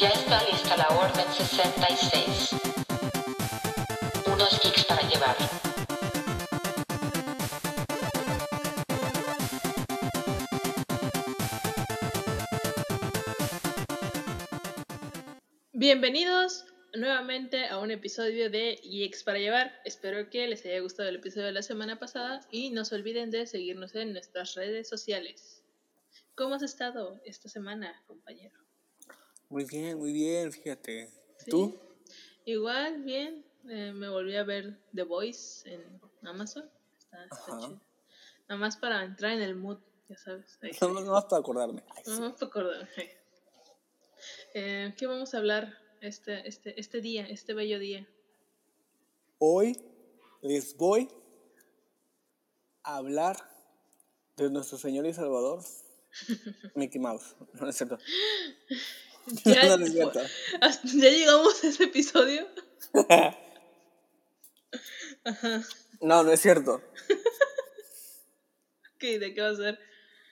Ya está lista la Orden 66. Unos geeks para llevar. Bienvenidos nuevamente a un episodio de Geeks para llevar. Espero que les haya gustado el episodio de la semana pasada y no se olviden de seguirnos en nuestras redes sociales. ¿Cómo has estado esta semana, compañero? Muy bien, muy bien, fíjate. ¿Sí? ¿Tú? Igual, bien. Eh, me volví a ver The Voice en Amazon. Está, chido. Nada más para entrar en el mood, ya sabes. Ahí No, no, no más para acordarme. Ay, sí. Vamos a acordarme. Eh, ¿Qué vamos a hablar este, este, este día, este bello día? Hoy les voy a hablar de nuestro Señor y Salvador, Mickey Mouse. No es cierto. Ya, no, no es cierto. hasta- ya llegamos a ese episodio. Ajá. No, no es cierto. ¿Qué, ¿De qué va a ser?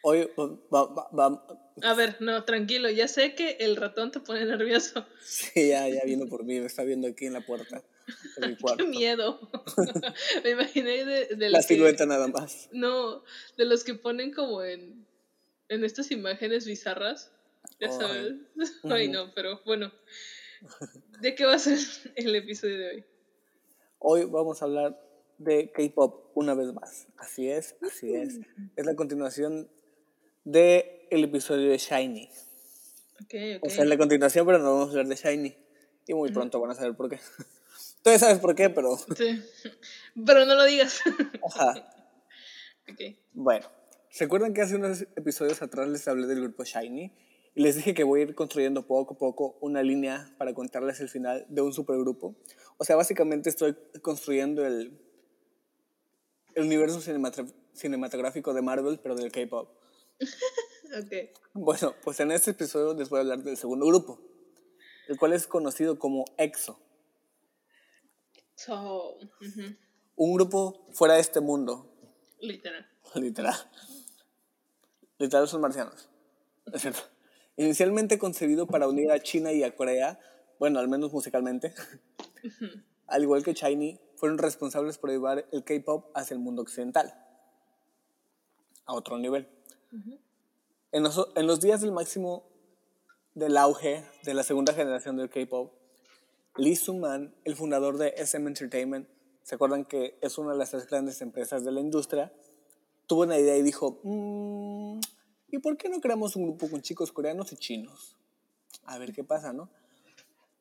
Hoy va, va- va- A ver, no, tranquilo. Ya sé que el ratón te pone nervioso. sí, ya, ya vino por mí, me está viendo aquí en la puerta de mi cuarto. ¡Qué miedo! Me imaginé de, de La que- silueta nada más. No, de los que ponen como en, en estas imágenes bizarras. Ya sabes. Ay, no, pero bueno. ¿De qué va a ser el episodio de hoy? Hoy vamos a hablar de K-pop una vez más. Así es, así es. Es la continuación del el episodio de Shiny. Ok, ok. O sea, es la continuación, pero no vamos a hablar de Shiny. Y muy pronto van a saber por qué. Tú ya sabes por qué, pero. Sí. Pero no lo digas. Ajá. ok. Bueno, ¿se acuerdan que hace unos episodios atrás les hablé del grupo Shiny? Y les dije que voy a ir construyendo poco a poco una línea para contarles el final de un supergrupo. O sea, básicamente estoy construyendo el, el universo cinematográfico de Marvel, pero del K-pop. Ok. Bueno, pues en este episodio les voy a hablar del segundo grupo, el cual es conocido como EXO. So, Un grupo fuera de este mundo, literal. literal. Literal son marcianos. Es cierto. Inicialmente concebido para unir a China y a Corea, bueno, al menos musicalmente, al igual que Shiny, fueron responsables por llevar el K-pop hacia el mundo occidental, a otro nivel. En los, en los días del máximo del auge de la segunda generación del K-pop, Lee Soo-man, el fundador de SM Entertainment, ¿se acuerdan que es una de las tres grandes empresas de la industria? Tuvo una idea y dijo, "Mm, ¿y por qué no creamos un grupo con chicos coreanos y chinos? A ver qué pasa, ¿no?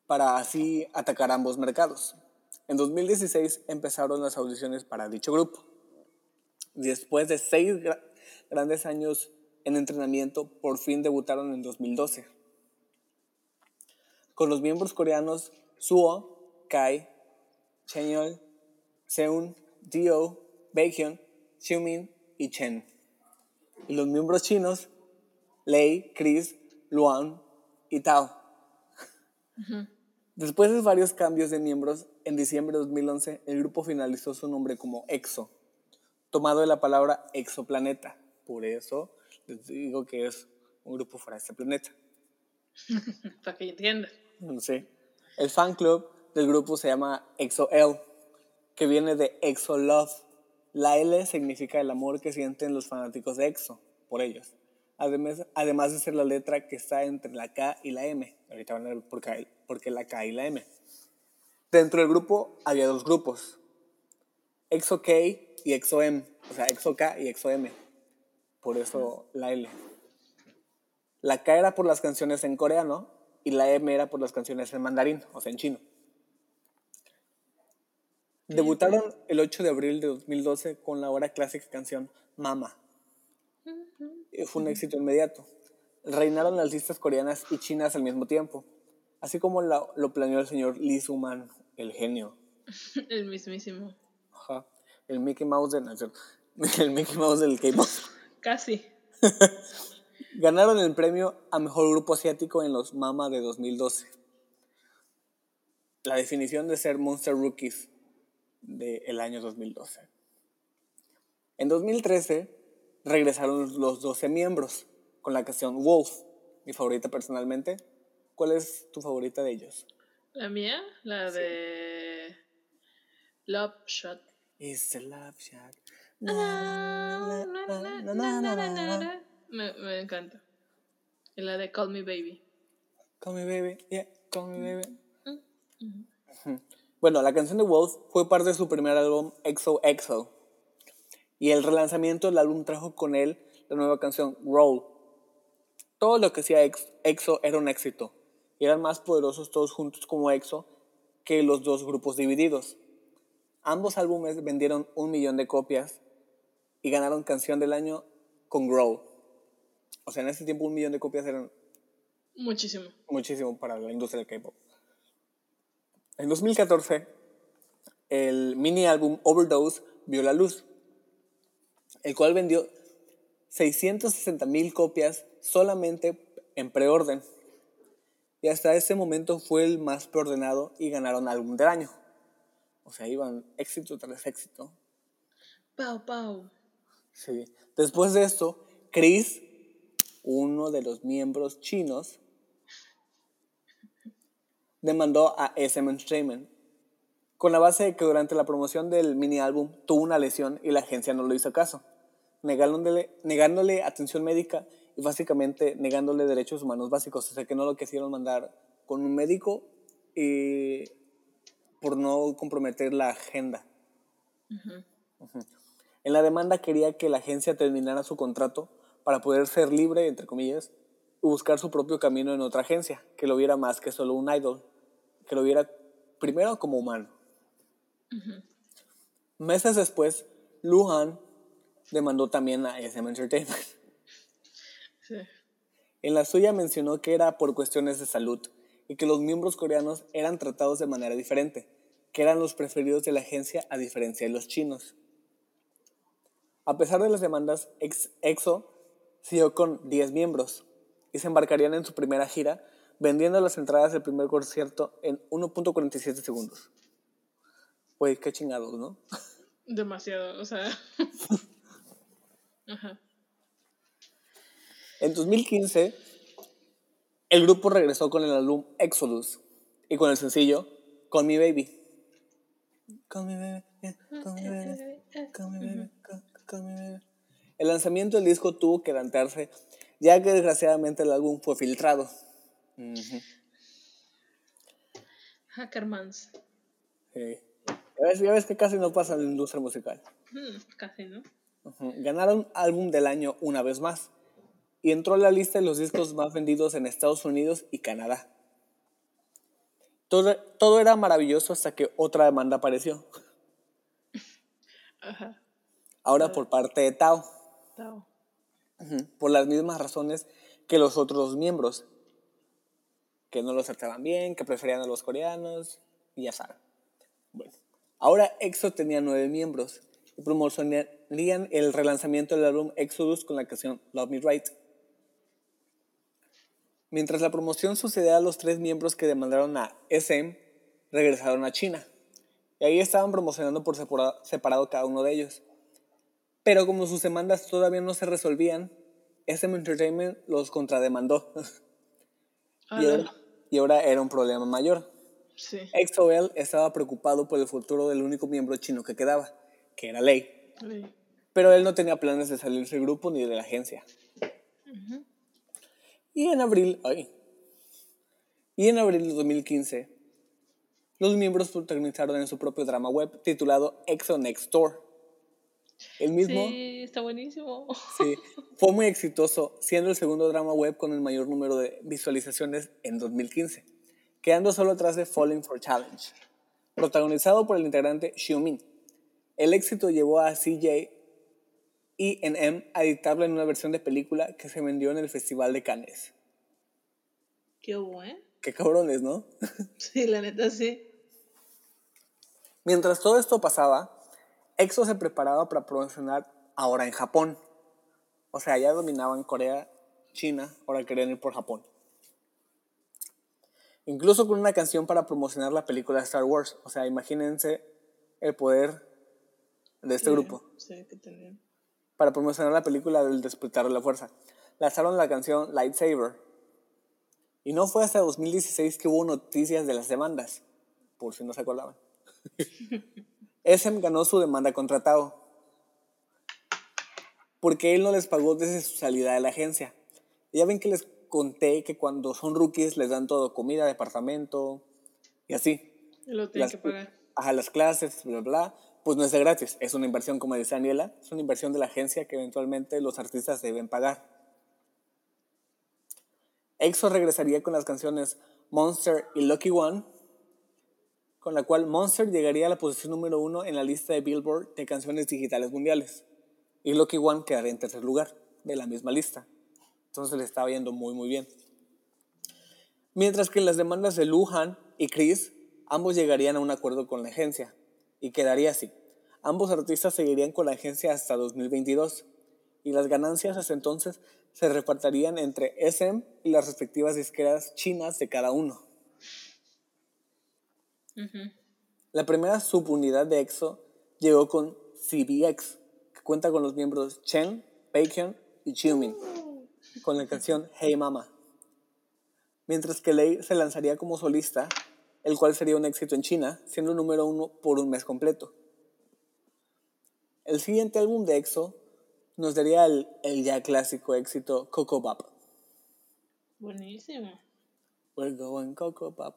Para así atacar ambos mercados. En 2016 empezaron las audiciones para dicho grupo. Después de seis gra- grandes años en entrenamiento, por fin debutaron en 2012 con los miembros coreanos Suo, Kai, Chenyol, Seun, Dio, Baekhyun, Xiumin y Chen. Y los miembros chinos Lei, Chris, Luan y Tao. Después de varios cambios de miembros, en diciembre de 2011 el grupo finalizó su nombre como EXO, tomado de la palabra exoplaneta. Por eso les digo que es un grupo fuera de este planeta. Para que entiendan. Sí. El fan club del grupo se llama EXO-L, que viene de EXO Love. La L significa el amor que sienten los fanáticos de EXO por ellos. Además, además de ser la letra que está entre la K y la M. Ahorita van a ver por qué, por la K y la M. Dentro del grupo había dos grupos. EXO-K y EXO-M. O sea, EXO-K y EXO-M. Por eso la L. La K era por las canciones en coreano y la M era por las canciones en mandarín, o sea, en chino. Debutaron el 8 de abril de 2012 con la ahora clásica canción Mama. Y Fue un éxito inmediato. Reinaron las listas coreanas y chinas al mismo tiempo, así como la- lo planeó el señor Lee Soo-man, el genio. El mismísimo. Ajá. El Mickey Mouse de Nación. El Mickey Mouse del K-pop. Casi. Ganaron el premio a mejor grupo asiático en los MAMA de 2012. La definición de ser Monster Rookies del año 2012. En 2013 regresaron los 12 miembros con la canción Wolf, mi favorita personalmente, ¿Cuál es tu favorita de ellos? La mía, la de Love Shot. It's a love shot. Ah. Me, encanta. Y la de Call Me Baby. Call me baby, yeah, call me baby. Mm. Bueno, la canción de Wolf fue parte de su primer álbum XOXO. Y el relanzamiento del álbum trajo con él la nueva canción Roll. Todo lo que hacía Ex- EXO era un éxito. Y eran más poderosos todos juntos como EXO que los dos grupos divididos. Ambos álbumes vendieron un millón de copias y ganaron canción del año con Grow. O sea, en ese tiempo un millón de copias eran Muchísimo. muchísimo para la industria del K-pop. En 2014, el mini álbum Overdose vio la luz, el cual vendió 660 mil copias solamente en preorden. Y hasta ese momento fue el más preordenado y ganaron álbum del año. O sea, iban éxito tras éxito. Pau, pau. Sí. Después de esto, Chris, uno de los miembros chinos, demandó a SM Entertainment con la base de que durante la promoción del mini álbum tuvo una lesión y la agencia no lo hizo caso, negándole, negándole atención médica y básicamente negándole derechos humanos básicos. O sea que no lo quisieron mandar con un médico y por no comprometer la agenda. En la demanda quería que la agencia terminara su contrato para poder ser libre, entre comillas, buscar su propio camino en otra agencia, que lo viera más que solo un idol, que lo viera primero como humano. Meses después, Luhan demandó también a SM Entertainment. Sí. En la suya mencionó que era por cuestiones de salud y que los miembros coreanos eran tratados de manera diferente, que eran los preferidos de la agencia a diferencia de los chinos. A pesar de las demandas, ex- EXO siguió con 10 miembros y se embarcarían en su primera gira vendiendo las entradas del primer concierto en 1.47 segundos. Güey, qué chingados, ¿no? Demasiado, o sea. Ajá. En 2015, el grupo regresó con el álbum Exodus y con el sencillo Call Me Baby. Call me baby, yeah, call me baby, call me baby, call- call me baby. El lanzamiento del disco tuvo que adelantarse, ya que desgraciadamente el álbum fue filtrado. Ujú, Hackermans. sí. Ya ves, ya ves que casi no pasa en la industria musical. Hmm, casi, ¿no? Ganaron álbum del año una vez más y entró a la lista de los discos más vendidos en Estados Unidos y Canadá. Todo, todo era maravilloso hasta que otra demanda apareció, Ajá. ahora por parte de Tao, Tao. Por las mismas razones que los otros miembros, que no los trataban bien, que preferían a los coreanos, y ya saben. Bueno, ahora EXO tenía nueve miembros y promocionarían el relanzamiento del álbum Exodus con la canción Love Me Right. Mientras la promoción sucedía, los tres miembros que demandaron a SM regresaron a China. Y ahí estaban promocionando por separa- separado cada uno de ellos. Pero como sus demandas todavía no se resolvían, SM Entertainment los contrademandó. y, Ala. ahora, y ahora era un problema mayor. Sí. XOL estaba preocupado por el futuro del único miembro chino que quedaba, que era Lei. Sí. Pero él no tenía planes de salirse del grupo ni de la agencia. Ujú. Y en abril, ay, y en abril de 2015, los miembros protagonizaron en su propio drama web titulado EXO Next Door. El mismo Sí, está buenísimo. sí, fue muy exitoso, siendo el segundo drama web con el mayor número de visualizaciones en 2015, quedando solo atrás de Falling for Challenge, protagonizado por el integrante Xiumin. El éxito llevó a CJ y M a editarlo en una versión de película que se vendió en el Festival de Cannes. Qué bueno. Qué cabrones, ¿no? Sí, la neta sí. Mientras todo esto pasaba, EXO se preparaba para promocionar ahora en Japón. O sea, ya dominaban Corea, China, ahora querían ir por Japón. Incluso con una canción para promocionar la película Star Wars. O sea, imagínense el poder de este Sí, grupo Sí, que para promocionar la película del Despertar de la Fuerza. Lanzaron la canción Lightsaber. Y no fue hasta 2016 que hubo noticias de las demandas, por si no se acordaban. SM ganó su demanda contra Tao, porque él no les pagó desde su salida de la agencia. Ya ven que les conté que cuando son rookies les dan todo, comida, departamento y así. Lo tienen Las- que pagar. Ajá, las clases, bla, bla, pues no es de gratis, es una inversión, como dice Daniela, es una inversión de la agencia que eventualmente los artistas deben pagar. EXO regresaría con las canciones Monster y Lucky One, con la cual Monster llegaría a la posición número uno en la lista de Billboard de canciones digitales mundiales, y Lucky One quedaría en tercer lugar de la misma lista. Entonces le estaba yendo muy, muy bien. Mientras que las demandas de Luhan y Chris, ambos llegarían a un acuerdo con la agencia, y quedaría así. Ambos artistas seguirían con la agencia hasta 2022, y las ganancias hasta entonces se repartirían entre SM y las respectivas disqueras chinas de cada uno. La primera subunidad de EXO llegó con CBX, que cuenta con los miembros Chen, Baekhyun y Jimin, con la canción Hey Mama. Mientras que Lei se lanzaría como solista, el cual sería un éxito en China, siendo número uno por un mes completo. El siguiente álbum de EXO nos daría el, el ya clásico éxito Coco Bop. Buenísimo. We're going Coco Bop.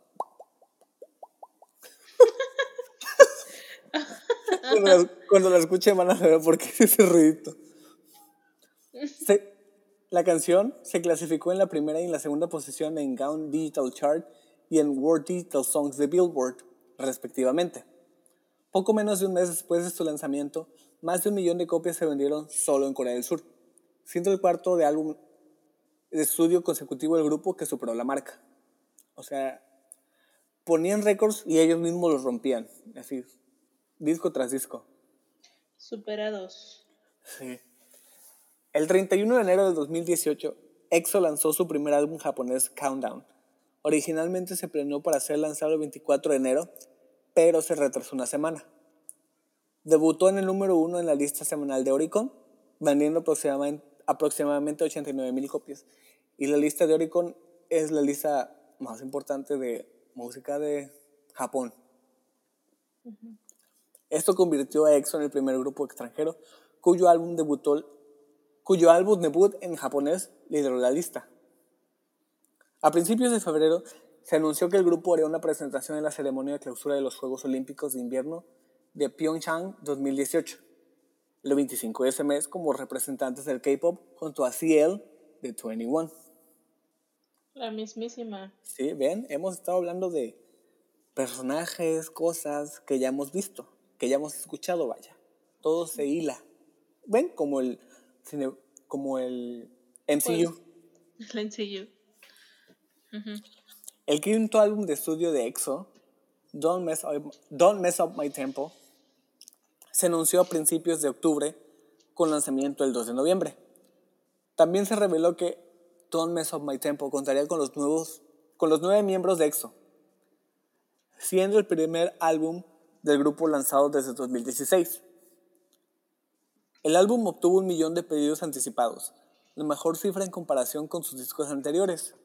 Cuando, la, cuando la van a saber por qué es ese ruidito. La canción se clasificó en la primera y en la segunda posición en Gaon Digital Chart y en World Digital Songs de Billboard, respectivamente. Poco menos de un mes después de su lanzamiento, más de un millón de copias se vendieron solo en Corea del Sur, siendo el cuarto de álbum de estudio consecutivo del grupo que superó la marca. O sea, ponían récords y ellos mismos los rompían, así, disco tras disco. Superados. Sí. El 31 de enero de 2018, EXO lanzó su primer álbum japonés, Countdown. Originalmente se planeó para ser lanzado el 24 de enero, pero se retrasó una semana. Debutó en el número uno en la lista semanal de Oricon, vendiendo aproximadamente, aproximadamente 89 mil copias. Y la lista de Oricon es la lista más importante de música de Japón. Esto convirtió a EXO en el primer grupo extranjero cuyo álbum debutó, cuyo álbum debut en japonés lideró la lista. A principios de febrero se anunció que el grupo haría una presentación en la ceremonia de clausura de los Juegos Olímpicos de Invierno de Pyeongchang 2018, el 25 de ese mes como representantes del K-pop junto a CL de 21. La mismísima. Sí, ven, hemos estado hablando de personajes, cosas que ya hemos visto, que ya hemos escuchado, vaya. Todo se hila. ¿Ven? Como el, como el MCU. La NCU. Ujú. El quinto álbum de estudio de EXO, Don't Mess Up, Don't Mess Up My Tempo, se anunció a principios de octubre con lanzamiento el 2 de noviembre. También se reveló que Don't Mess Up My Tempo contaría con los, nuevos, con los nueve miembros de EXO, siendo el primer álbum del grupo lanzado desde 2016. El álbum obtuvo un millón de pedidos anticipados, la mejor cifra en comparación con sus discos anteriores.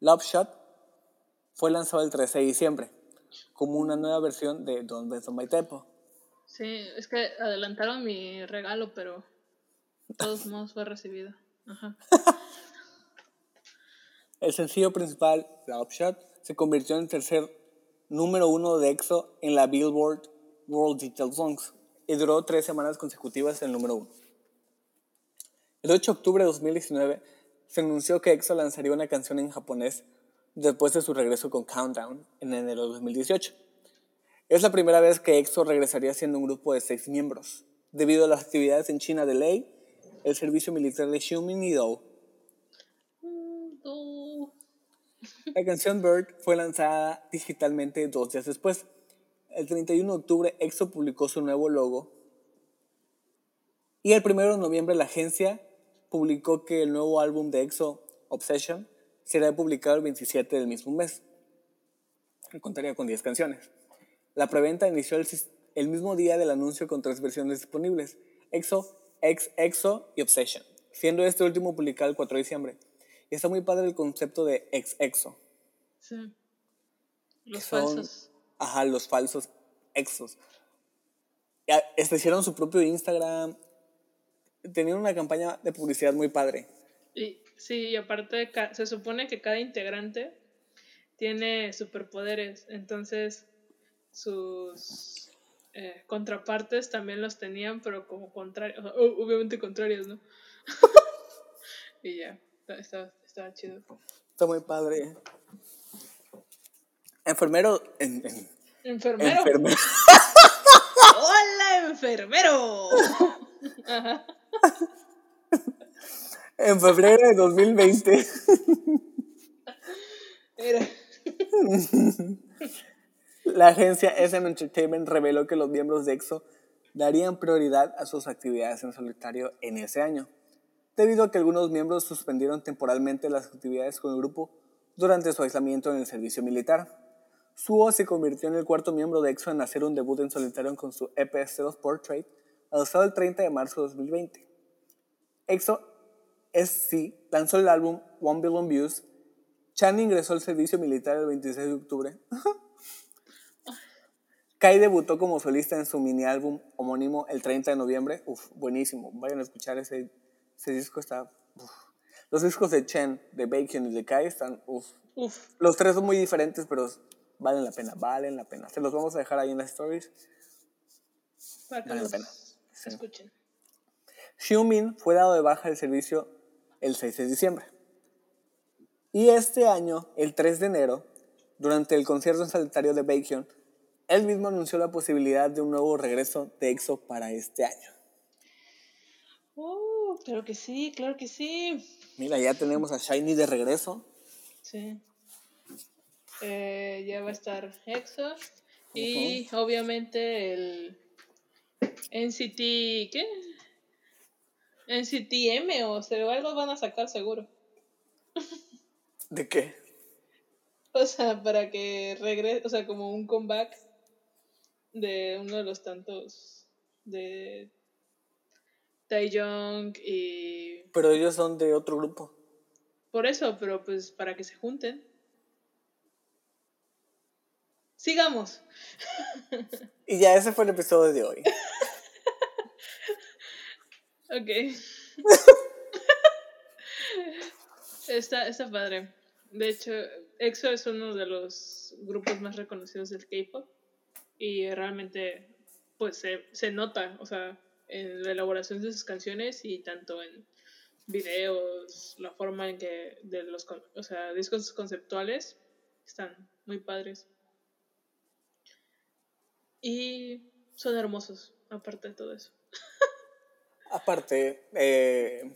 Love Shot fue lanzado el 13 de diciembre, como una nueva versión de Don't Up My Tempo. Sí, es que adelantaron mi regalo, pero de todos modos fue recibido. Ajá. El sencillo principal, Love Shot, se convirtió en el tercer número uno de EXO en la Billboard World Digital Songs y duró tres semanas consecutivas en el número uno. El 8 de octubre de 2019 se anunció que EXO lanzaría una canción en japonés después de su regreso con Countdown en enero de 2018. Es la primera vez que EXO regresaría siendo un grupo de seis miembros, debido a las actividades en China de Lei, el servicio militar de Xiumin y Dou. Mm, tú. La canción Bird fue lanzada digitalmente dos días después. El 31 de octubre, EXO publicó su nuevo logo. Y el 1 de noviembre, la agencia publicó que el nuevo álbum de EXO, Obsession, será publicado el 27 del mismo mes. Contaría con 10 canciones. La preventa inició el, el mismo día del anuncio con tres versiones disponibles: EXO, Ex EXO y Obsession, siendo este último publicado el 4 de diciembre. Y está muy padre el concepto de ex-exo. Sí. Los son- falsos. Ajá, los falsos exos. Este, hicieron su propio Instagram. Tenían una campaña de publicidad muy padre. Y, sí, y aparte se supone que cada integrante tiene superpoderes, entonces sus eh, contrapartes también los tenían, pero como contrarios, obviamente contrarios, ¿no? y ya, estaba, estaba chido. Está muy padre. Enfermero. En, en- ¡Enfermero! enfermero. ¡Hola, enfermero! Ajá. En febrero de 2020. Era. La agencia SM Entertainment reveló que los miembros de EXO darían prioridad a sus actividades en solitario en ese año, debido a que algunos miembros suspendieron temporalmente las actividades con el grupo durante su aislamiento en el servicio militar. Suho se convirtió en el cuarto miembro de EXO en hacer un debut en solitario con su EP Self Portrait, lanzado el 30 de marzo de 2020. EXO SC lanzó el álbum One Billion Views. Chan ingresó al servicio militar el 26 de octubre. Kai debutó como solista en su mini álbum homónimo el 30 de noviembre. Uf, buenísimo. Vayan a escuchar ese, ese disco. Está. uf. Los discos de Chen, de Bacon y de Kai están. Uf. Uf, Los tres son muy diferentes, pero valen la pena, valen la pena. Se los vamos a dejar ahí en las stories. para Vale la pena. Sí. escuchen. Xiumin fue dado de baja del servicio el 6 de diciembre. Y este año, el 3 de enero, durante el concierto en solitario de Bacon, él mismo anunció la posibilidad de un nuevo regreso de EXO para este año. Uh, claro que sí, claro que sí. Mira, ya tenemos a Shiny de regreso. Sí. Eh, ya va a estar EXO. Y obviamente el NCT. ¿Qué? NCTM o sea, algo van a sacar seguro. ¿De qué? O sea, para que regrese, o sea, como un comeback de uno de los tantos de Taeyong y Pero ellos son de otro grupo. por eso, pero pues para que se junten. Sigamos. Y ya ese fue el episodio de hoy. Ok. está, está padre. De hecho, EXO es uno de los grupos más reconocidos del K-pop. Y realmente, pues se, se nota, o sea, en la elaboración de sus canciones y tanto en videos, la forma en que de los, o sea, discos conceptuales están muy padres. Y son hermosos, aparte de todo eso. Aparte, eh,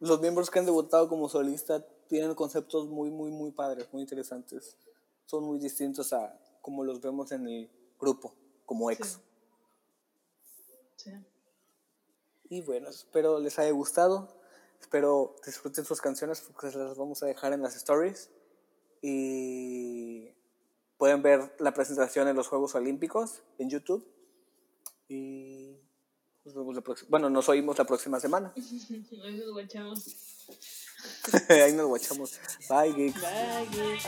los miembros que han debutado como solista tienen conceptos muy, muy, muy padres, muy interesantes. Son muy distintos a como los vemos en el grupo, como EXO. Sí. Y bueno, espero les haya gustado. Espero disfruten sus canciones porque se las vamos a dejar en las stories. Y pueden ver la presentación en los Juegos Olímpicos en YouTube. Y nos vemos la próxima. Bueno, nos oímos la próxima semana. Ahí nos guachamos. Ahí nos guachamos. Bye, geeks. Bye, geeks.